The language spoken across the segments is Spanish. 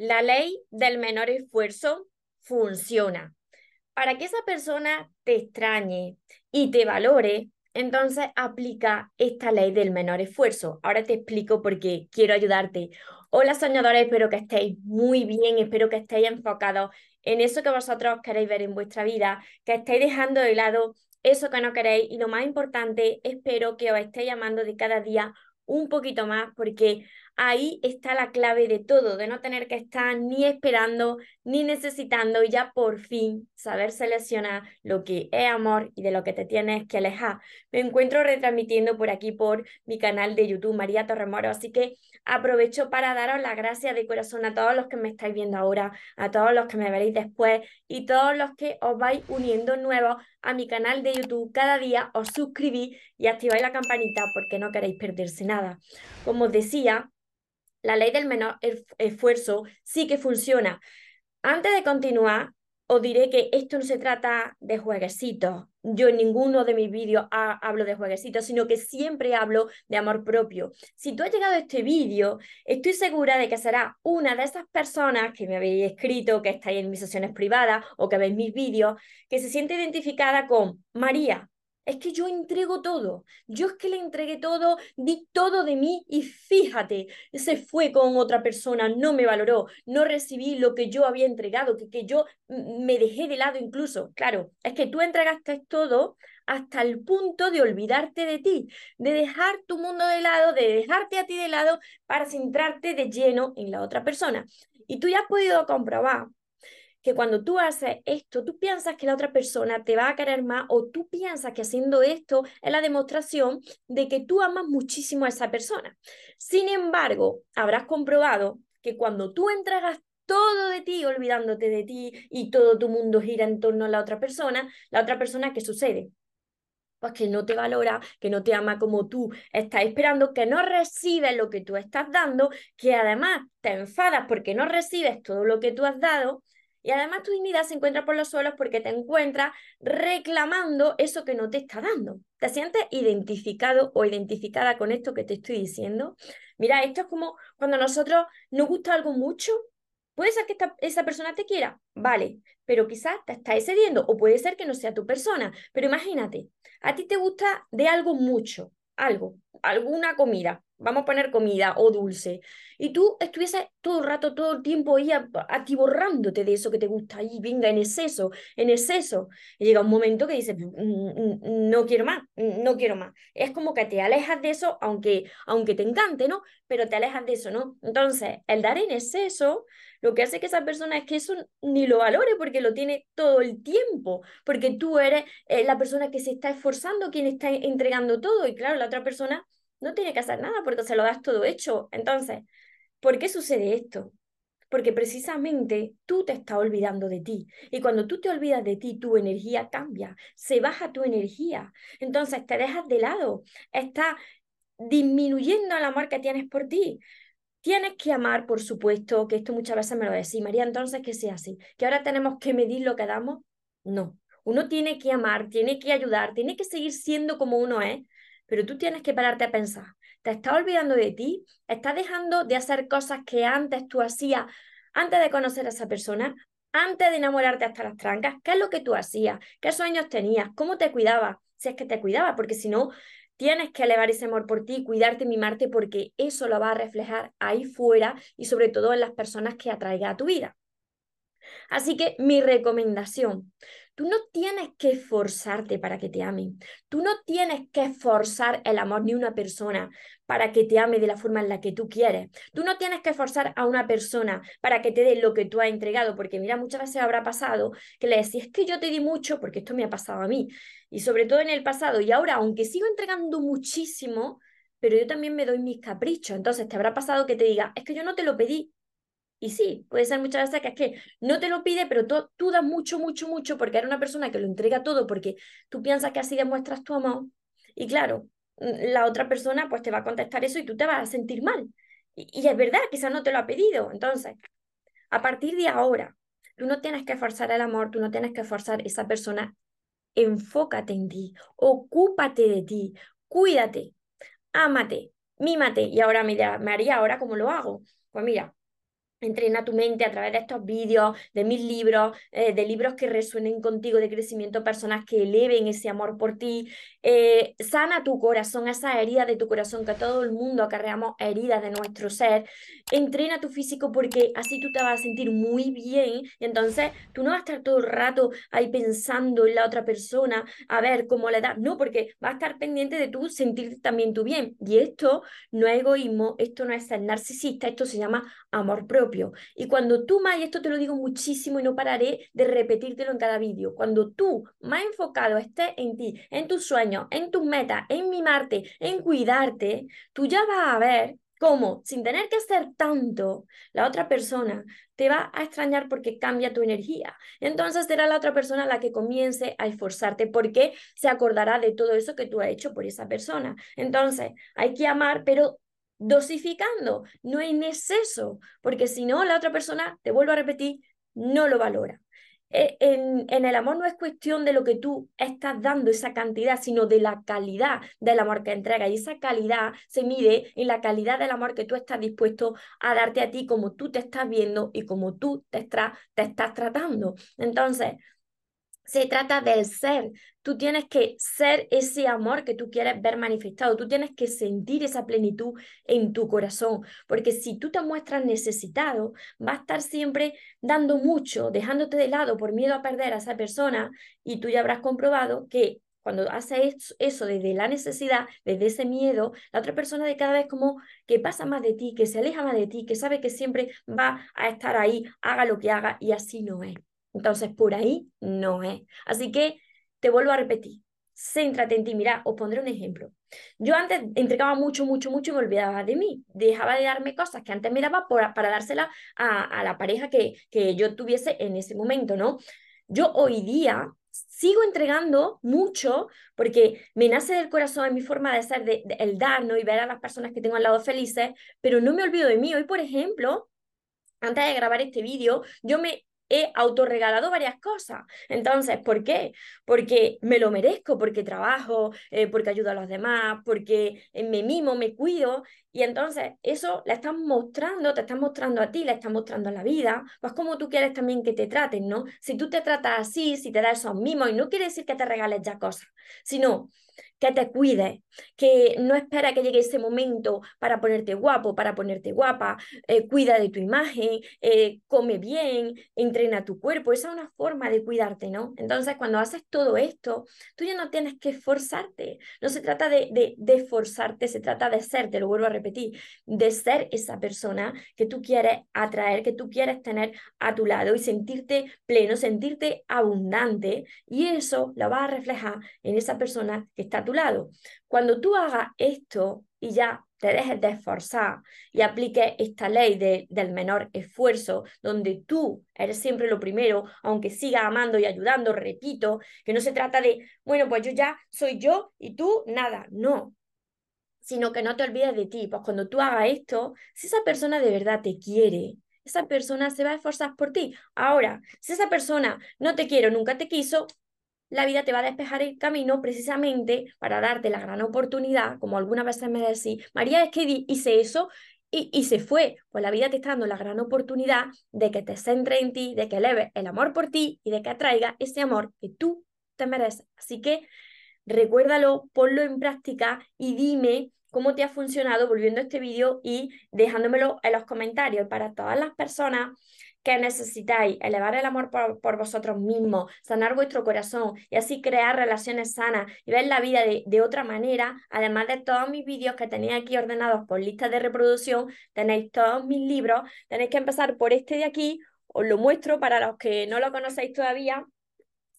La ley del menor esfuerzo funciona. Para que esa persona te extrañe y te valore, entonces aplica esta ley del menor esfuerzo. Ahora te explico por qué quiero ayudarte. Hola soñadores, espero que estéis muy bien, espero que estéis enfocados en eso que vosotros queréis ver en vuestra vida, que estéis dejando de lado eso que no queréis y lo más importante, espero que os estéis llamando de cada día un poquito más porque ahí está la clave de todo, de no tener que estar ni esperando ni necesitando y ya por fin saber seleccionar lo que es amor y de lo que te tienes que alejar. Me encuentro retransmitiendo por aquí por mi canal de YouTube María Torremoro, así que aprovecho para daros las gracias de corazón a todos los que me estáis viendo ahora, a todos los que me veréis después y todos los que os vais uniendo nuevos a mi canal de YouTube. Cada día os suscribís y activáis la campanita porque no queréis perderse nada. Como os decía, la ley del menor esfuerzo sí que funciona. Antes de continuar, os diré que esto no se trata de jueguecitos. Yo en ninguno de mis vídeos hablo de jueguecitos, sino que siempre hablo de amor propio. Si tú has llegado a este vídeo, estoy segura de que será una de esas personas que me habéis escrito, que estáis en mis sesiones privadas o que veis mis vídeos, que se siente identificada con María, es que yo entrego todo. Yo es que le entregué todo, di todo de mí y fíjate, se fue con otra persona, no me valoró, no recibí lo que yo había entregado, que, que yo me dejé de lado incluso. Claro, es que tú entregaste todo hasta el punto de olvidarte de ti, de dejar tu mundo de lado, de dejarte a ti de lado para centrarte de lleno en la otra persona. Y tú ya has podido comprobar que cuando tú haces esto, tú piensas que la otra persona te va a querer más o tú piensas que haciendo esto es la demostración de que tú amas muchísimo a esa persona. Sin embargo, habrás comprobado que cuando tú entregas todo de ti, olvidándote de ti y todo tu mundo gira en torno a la otra persona, la otra persona, ¿qué sucede? Pues que no te valora, que no te ama como tú estás esperando, que no recibes lo que tú estás dando, que además te enfadas porque no recibes todo lo que tú has dado y además tu dignidad se encuentra por los suelos porque te encuentras reclamando eso que no te está dando. ¿Te sientes identificado o identificada con esto que te estoy diciendo? Mira, esto es como cuando a nosotros nos gusta algo mucho. Puede ser que esa persona te quiera, vale, pero quizás te está excediendo o puede ser que no sea tu persona. Pero imagínate, a ti te gusta de algo mucho, algo, alguna comida, vamos a poner comida o dulce, y tú estuvieses todo el rato, todo el tiempo ahí atiborrándote de eso que te gusta, y venga en exceso, en exceso, y llega un momento que dices, mm, mm, mm, no quiero más, no quiero más. Es como que te alejas de eso, aunque, aunque te encante, ¿no? Pero te alejas de eso, ¿no? Entonces, el dar en exceso, lo que hace que esa persona es que eso ni lo valore porque lo tiene todo el tiempo, porque tú eres eh, la persona que se está esforzando, quien está entregando todo, y claro, la otra persona no tiene que hacer nada porque se lo das todo hecho. Entonces, ¿por qué sucede esto? Porque precisamente tú te estás olvidando de ti. Y cuando tú te olvidas de ti, tu energía cambia, se baja tu energía. Entonces te dejas de lado, está disminuyendo el amor que tienes por ti. Tienes que amar, por supuesto, que esto muchas veces me lo decís, María, entonces que sea así, que ahora tenemos que medir lo que damos. No, uno tiene que amar, tiene que ayudar, tiene que seguir siendo como uno es, pero tú tienes que pararte a pensar, ¿te estás olvidando de ti? ¿Estás dejando de hacer cosas que antes tú hacías antes de conocer a esa persona? Antes de enamorarte hasta las trancas, ¿qué es lo que tú hacías? ¿Qué sueños tenías? ¿Cómo te cuidabas? Si es que te cuidabas, porque si no, tienes que elevar ese amor por ti, cuidarte, mimarte, porque eso lo va a reflejar ahí fuera y sobre todo en las personas que atraiga a tu vida. Así que mi recomendación, Tú no tienes que esforzarte para que te amen. Tú no tienes que forzar el amor ni una persona para que te ame de la forma en la que tú quieres. Tú no tienes que forzar a una persona para que te dé lo que tú has entregado, porque mira, muchas veces habrá pasado que le decís, es que yo te di mucho, porque esto me ha pasado a mí, y sobre todo en el pasado, y ahora, aunque sigo entregando muchísimo, pero yo también me doy mis caprichos. Entonces te habrá pasado que te diga, es que yo no te lo pedí, y sí, puede ser muchas veces que es que no te lo pide, pero tú, das mucho, mucho, mucho porque eres una persona que lo entrega todo porque tú piensas que así demuestras tu amor. Y claro, mm, la otra persona pues te va a contestar eso y tú te vas a sentir mal. Y, es verdad, quizás no te lo ha pedido. Entonces, a partir de ahora, tú no tienes que forzar el amor, tú no tienes que forzar esa persona. Enfócate en ti, ocúpate de ti, cuídate, ámate, mímate. Y ahora me, me haría ahora cómo lo hago. Pues mira, Entrena tu mente a través de estos vídeos, de mis libros, eh, de libros que resuenen contigo de crecimiento personas que eleven ese amor por ti. Eh, sana tu corazón, esas heridas de tu corazón, que todo el mundo acarreamos heridas de nuestro ser. Entrena tu físico porque así tú te vas a sentir muy bien y entonces tú no vas a estar todo el rato ahí pensando en la otra persona, a ver cómo le da. No, porque vas a estar pendiente de tú sentirte también tú bien. Y esto no es egoísmo, esto no es ser narcisista, esto se llama amor propio. Y cuando tú más, y esto te lo digo muchísimo y no pararé de repetírtelo en cada vídeo, cuando tú más enfocado estés en ti, en tus sueños, en tus metas, en mimarte, en cuidarte, tú ya vas a ver cómo, sin tener que hacer tanto, la otra persona te va a extrañar porque cambia tu energía. Entonces será la otra persona la que comience a esforzarte porque se acordará de todo eso que tú has hecho por esa persona. Entonces, hay que amar, pero dosificando, no en exceso, porque si no, la otra persona, te vuelvo a repetir, no lo valora. E, en, en, el amor no es cuestión de lo que tú estás dando, esa cantidad, sino de la calidad del amor que entrega. Y esa calidad se mide en la calidad del amor que tú estás dispuesto a darte a ti, como tú te estás viendo y como tú te, te estás tratando. Entonces, se trata del ser. Tú tienes que ser ese amor que tú quieres ver manifestado. Tú tienes que sentir esa plenitud en tu corazón. Porque si tú te muestras necesitado, va a estar siempre dando mucho, dejándote de lado por miedo a perder a esa persona. Y tú ya habrás comprobado que cuando haces eso desde la necesidad, desde ese miedo, la otra persona de cada vez como que pasa más de ti, que se aleja más de ti, que sabe que siempre va a estar ahí, haga lo que haga, y así no es. Entonces, por ahí no es. Así que te vuelvo a repetir, céntrate en ti. Mira, os pondré un ejemplo. Yo antes entregaba mucho, mucho, mucho y me olvidaba de mí. Dejaba de darme cosas que antes me daba para dárselas a, a, la pareja que, que yo tuviese en ese momento, ¿no? Yo hoy día sigo entregando mucho porque me nace del corazón en mi forma de ser, de, el dar, ¿no? Y ver a las personas que tengo al lado felices, pero no me olvido de mí. Hoy, por ejemplo, antes de grabar este vídeo, yo me he autorregalado varias cosas. Entonces, ¿por qué? Porque me lo merezco, porque trabajo, eh, porque ayudo a los demás, porque eh, me mimo, me cuido. Y entonces eso le estás mostrando, te estás mostrando a ti, le estás mostrando a la vida, pues como tú quieres también que te traten, ¿no? Si tú te tratas así, si te das esos mimos, y no quiere decir que te regales ya cosas, sino que te cuides, que no espera que llegue ese momento para ponerte guapo, para ponerte guapa, eh, cuida de tu imagen, eh, come bien, entrena tu cuerpo, esa es una forma de cuidarte, ¿no? Entonces, cuando haces todo esto, tú ya no tienes que esforzarte, no se trata de, de, de esforzarte, se trata de ser, te lo vuelvo a repetir, de ser esa persona que tú quieres atraer, que tú quieres tener a tu lado y sentirte pleno, sentirte abundante, y eso lo vas a reflejar en esa persona que está a lado. Cuando tú hagas esto y ya te dejes de esforzar y apliques esta ley del menor esfuerzo, donde tú eres siempre lo primero, aunque sigas amando y ayudando, repito, que no se trata de, bueno, pues yo ya soy yo y tú nada, no, sino que no te olvides de ti, pues cuando tú hagas esto, si esa persona de verdad te quiere, esa persona se va a esforzar por ti. Ahora, si esa persona no te quiere o nunca te quiso, la vida te va a despejar el camino precisamente para darte la gran oportunidad, como algunas veces me decís, María, es que hice eso y, y, se fue. Pues la vida te está dando la gran oportunidad de que te centre en ti, de que eleves el amor por ti y de que atraiga ese amor que tú te mereces. Así que recuérdalo, ponlo en práctica y dime cómo te ha funcionado volviendo a este vídeo y dejándomelo en los comentarios. Para todas las personas que necesitáis elevar el amor por, vosotros mismos, sanar vuestro corazón y así crear relaciones sanas y ver la vida de, de, otra manera, además de todos mis vídeos que tenéis aquí ordenados por listas de reproducción, tenéis todos mis libros, tenéis que empezar por este de aquí, os lo muestro para los que no lo conocéis todavía,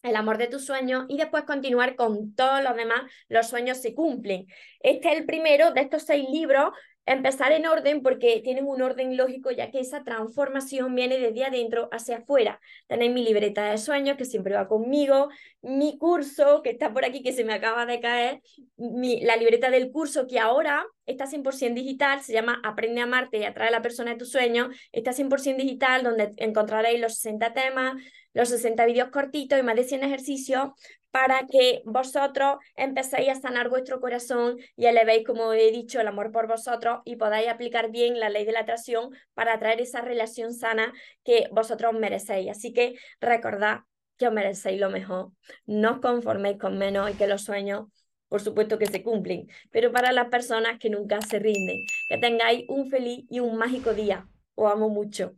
el amor de tus sueños y después continuar con todos los demás, los sueños se cumplen. Este es el primero de estos seis libros empezar en orden porque tienen un orden lógico, ya que esa transformación viene desde adentro hacia afuera. Tenéis mi libreta de sueños, que siempre va conmigo, mi curso, que está por aquí, que se me acaba de caer, mi, la libreta del curso, que ahora está 100% digital, se llama Aprende a amarte y atrae a la persona de tus sueños, está 100% digital, donde encontraréis los 60 temas, los 60 vídeos cortitos y más de 100 ejercicios para que vosotros empecéis a sanar vuestro corazón y elevéis, como he dicho, el amor por vosotros y podáis aplicar bien la ley de la atracción para atraer esa relación sana que vosotros merecéis. Así que recordad que os merecéis lo mejor. No os conforméis con menos y que los sueños, por supuesto que se cumplen, pero para las personas que nunca se rinden. Que tengáis un feliz y un mágico día. Os amo mucho.